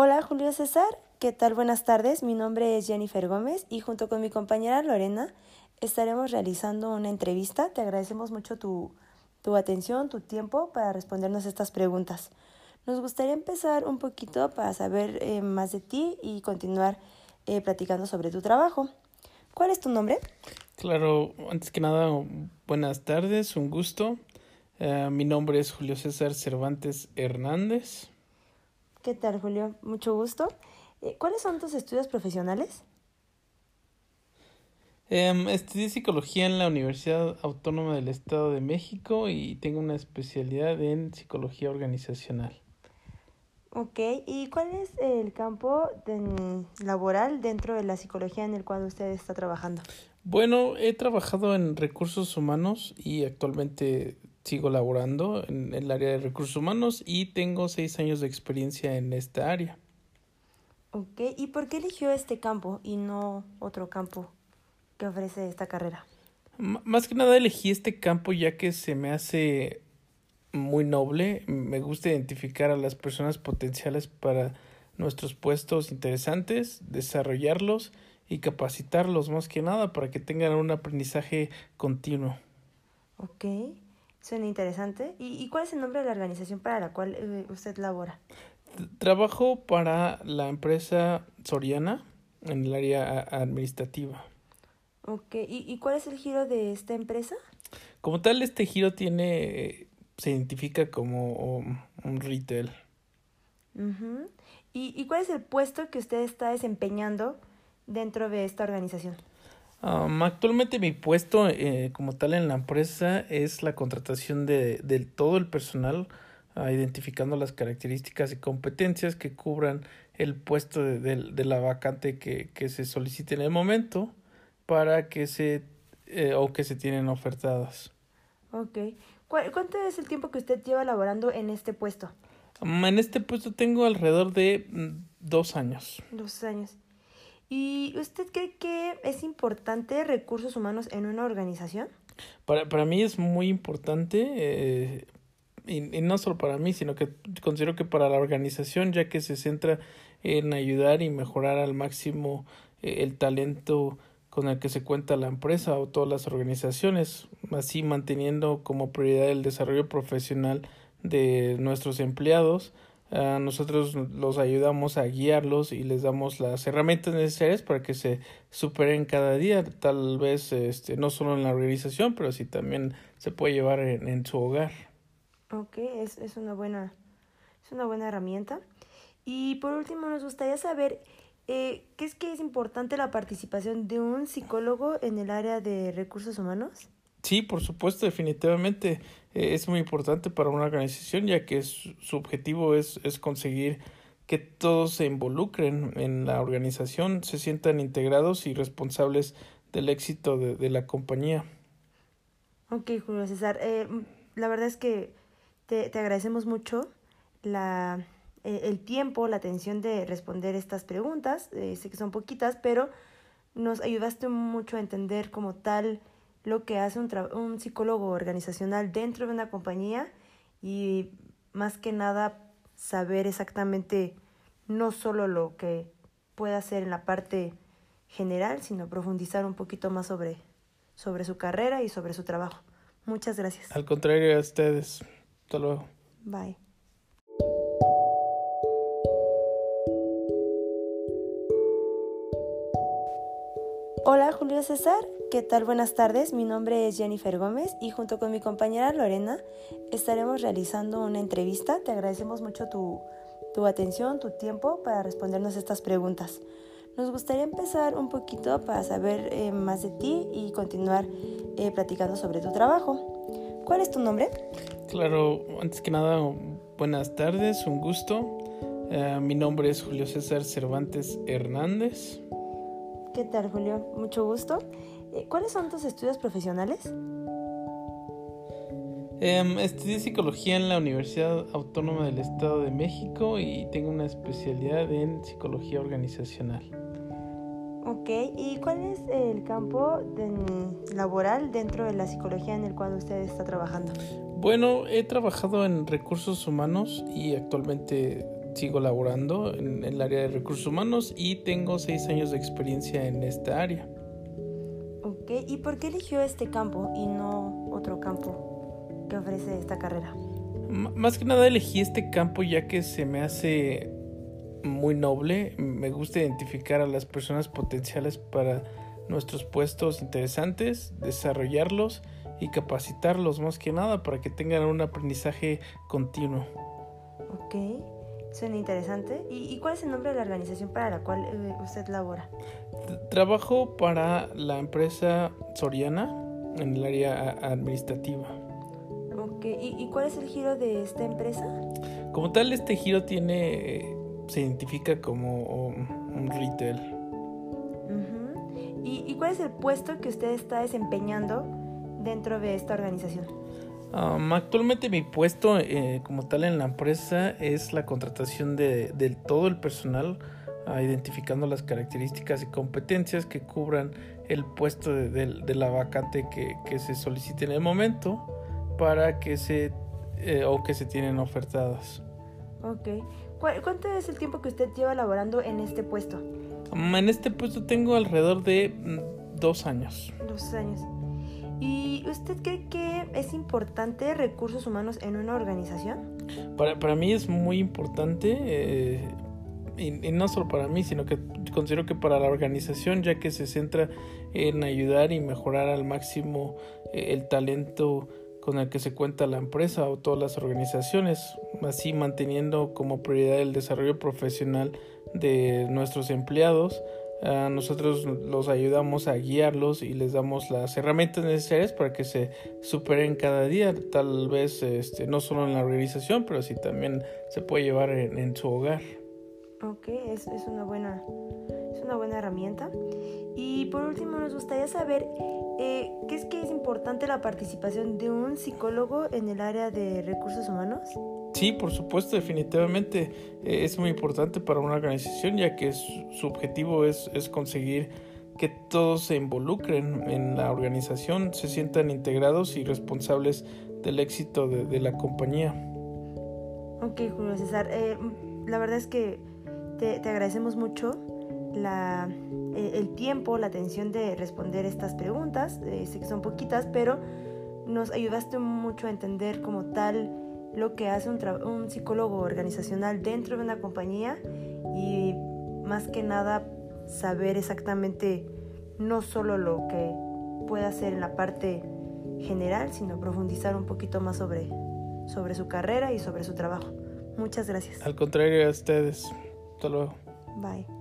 Hola Julio César, ¿qué tal? Buenas tardes, mi nombre es Jennifer Gómez y junto con mi compañera Lorena estaremos realizando una entrevista. Te agradecemos mucho tu, tu atención, tu tiempo para respondernos estas preguntas. Nos gustaría empezar un poquito para saber eh, más de ti y continuar eh, platicando sobre tu trabajo. ¿Cuál es tu nombre? Claro, antes que nada, buenas tardes, un gusto. Eh, mi nombre es Julio César Cervantes Hernández. ¿Qué tal, Julio? Mucho gusto. Eh, ¿Cuáles son tus estudios profesionales? Um, estudié psicología en la Universidad Autónoma del Estado de México y tengo una especialidad en psicología organizacional. Ok, ¿y cuál es el campo laboral dentro de la psicología en el cual usted está trabajando? Bueno, he trabajado en recursos humanos y actualmente sigo laborando en, el área de recursos humanos y tengo seis años de experiencia en esta área. Ok, ¿y por qué eligió este campo y no otro campo que ofrece esta carrera? M más que nada elegí este campo ya que se me hace muy noble. Me gusta identificar a las personas potenciales para nuestros puestos interesantes, desarrollarlos y capacitarlos más que nada para que tengan un aprendizaje continuo. Ok. Suena interesante. ¿Y, ¿Y, cuál es el nombre de la organización para la cual eh, usted labora? Trabajo para la empresa Soriana en el área administrativa. Ok, ¿Y, ¿y cuál es el giro de esta empresa? Como tal, este giro tiene, se identifica como un retail. Uh ¿Y, ¿Y cuál es el puesto que usted está desempeñando dentro de esta organización? Um, actualmente mi puesto eh, como tal en la empresa es la contratación de, de todo el personal, uh, identificando las características y competencias que cubran el puesto de, de, de, la vacante que, que se solicite en el momento para que se eh, o que se tienen ofertadas. Ok. ¿Cuánto es el tiempo que usted lleva laborando en este puesto? Um, en este puesto tengo alrededor de mm, dos años. Dos años. ¿Y usted cree que es importante recursos humanos en una organización? Para, para mí es muy importante, eh, y, no solo para mí, sino que considero que para la organización, ya que se centra en ayudar y mejorar al máximo eh, el talento con el que se cuenta la empresa o todas las organizaciones, así manteniendo como prioridad el desarrollo profesional de nuestros empleados, Uh, nosotros los ayudamos a guiarlos y les damos las herramientas necesarias para que se superen cada día, tal vez este, no solo en la organización, pero sí también se puede llevar en, en su hogar. Ok, es, es, una buena, es una buena herramienta. Y por último, nos gustaría saber eh, qué es que es importante la participación de un psicólogo en el área de recursos humanos. Sí, por supuesto, definitivamente eh, es muy importante para una organización ya que su, objetivo es, es conseguir que todos se involucren en la organización, se sientan integrados y responsables del éxito de, de la compañía. Ok, Julio César, eh, la verdad es que te, te agradecemos mucho la, eh, el tiempo, la atención de responder estas preguntas. Eh, sé que son poquitas, pero nos ayudaste mucho a entender como tal lo que hace un, un psicólogo organizacional dentro de una compañía y más que nada saber exactamente no solo lo que puede hacer en la parte general, sino profundizar un poquito más sobre, sobre su carrera y sobre su trabajo. Muchas gracias. Al contrario a ustedes. Hasta luego. Bye. Hola Julio César, ¿qué tal? Buenas tardes, mi nombre es Jennifer Gómez y junto con mi compañera Lorena estaremos realizando una entrevista. Te agradecemos mucho tu, tu atención, tu tiempo para respondernos estas preguntas. Nos gustaría empezar un poquito para saber eh, más de ti y continuar eh, platicando sobre tu trabajo. ¿Cuál es tu nombre? Claro, antes que nada, buenas tardes, un gusto. Uh, mi nombre es Julio César Cervantes Hernández. ¿Qué tal, Julio? Mucho gusto. Eh, ¿Cuáles son tus estudios profesionales? Um, estudié psicología en la Universidad Autónoma del Estado de México y tengo una especialidad en psicología organizacional. Ok, ¿y cuál es el campo de, laboral dentro de la psicología en el cual usted está trabajando? Bueno, he trabajado en recursos humanos y actualmente sigo laborando en, el área de recursos humanos y tengo seis años de experiencia en esta área. Ok, ¿y por qué eligió este campo y no otro campo que ofrece esta carrera? más que nada elegí este campo ya que se me hace muy noble. Me gusta identificar a las personas potenciales para nuestros puestos interesantes, desarrollarlos y capacitarlos más que nada para que tengan un aprendizaje continuo. Ok, suena interesante. ¿Y, cuál es el nombre de la organización para la cual eh, usted labora? Trabajo para la empresa Soriana en el área administrativa. Ok, ¿Y, cuál es el giro de esta empresa? Como tal, este giro tiene, se identifica como un retail. ¿Y, cuál es el puesto que usted está desempeñando dentro de esta organización? Um, actualmente mi puesto eh, como tal en la empresa es la contratación de, todo el personal, identificando las características y competencias que cubran el puesto de, la vacante que, se solicite en el momento para que se eh, o que se tienen ofertadas. Ok. ¿Cuánto es el tiempo que usted lleva laborando en este puesto? Um, en este puesto tengo alrededor de mm, dos años. Dos años. ¿Y usted cree que es importante recursos humanos en una organización? Para, para mí es muy importante, eh, y, no solo para mí, sino que considero que para la organización, ya que se centra en ayudar y mejorar al máximo eh, el talento con el que se cuenta la empresa o todas las organizaciones, así manteniendo como prioridad el desarrollo profesional de nuestros empleados nosotros los ayudamos a guiarlos y les damos las herramientas necesarias para que se superen cada día, tal vez este, no solo en la organización, pero sí también se puede llevar en, su hogar. Ok, es, es, una buena, es una buena herramienta. Y por último, nos gustaría saber eh, qué es que es importante la participación de un psicólogo en el área de recursos humanos. Sí, por supuesto, definitivamente eh, es muy importante para una organización ya que su, objetivo es, conseguir que todos se involucren en la organización, se sientan integrados y responsables del éxito de, la compañía. Ok, Julio César, eh, la verdad es que te, agradecemos mucho la, eh, el tiempo, la atención de responder estas preguntas. sé que son poquitas, pero nos ayudaste mucho a entender como tal lo que hace un, un psicólogo organizacional dentro de una compañía y más que nada saber exactamente no solo lo que puede hacer en la parte general, sino profundizar un poquito más sobre, sobre su carrera y sobre su trabajo. Muchas gracias. Al contrario a ustedes. Hasta luego. Bye.